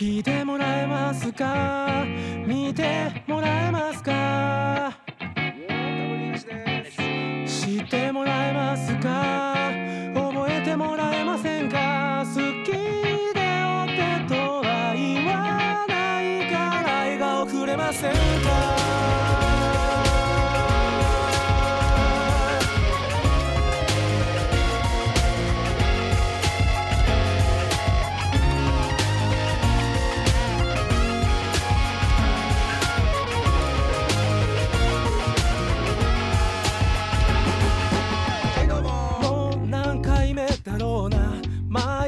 聞いてもらえますか？見てもらえますか？知ってもらえますか？覚えてもらえませんか？好きでお手とは言わないから笑顔くれませんか？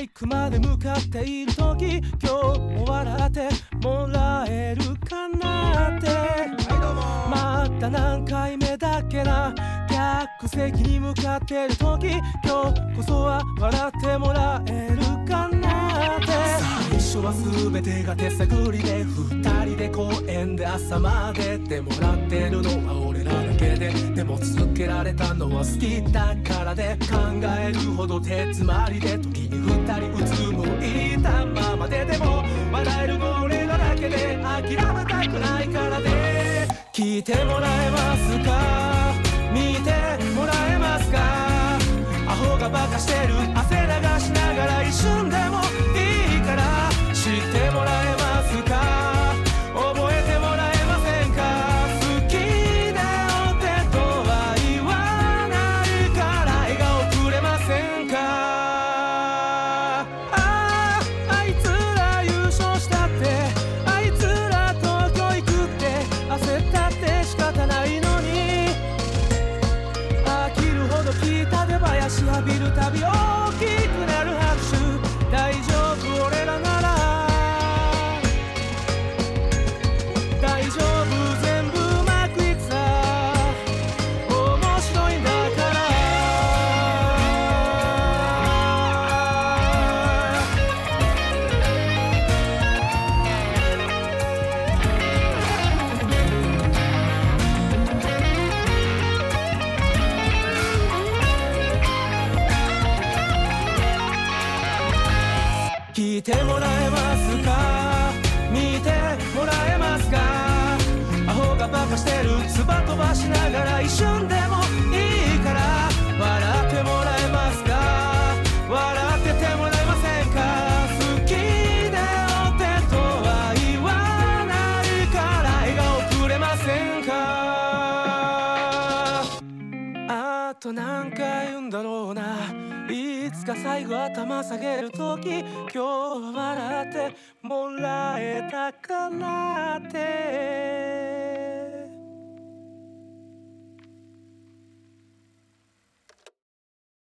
イクまで向かっている時今日も笑ってもらえるかなって。また何回目だっけな。客席に向かってる時今日こそは笑ってもらえるかなって。最初は全てが手探りで二人で公園で朝まででもらってるのはれたのは好きだからで考えるほど手詰まりで時に二人うつむいたままででも笑えるの俺らだけで諦めたくないからで。聞いてもらえますか？見てもらえますか？アホがバカしてる。た出てもらえますか？見てもらえますか？アホがバカしてる。唾飛ばしながら一瞬であと何回言うんだろうな。いつか最後頭下げる時今日は笑ってもらえたかなって。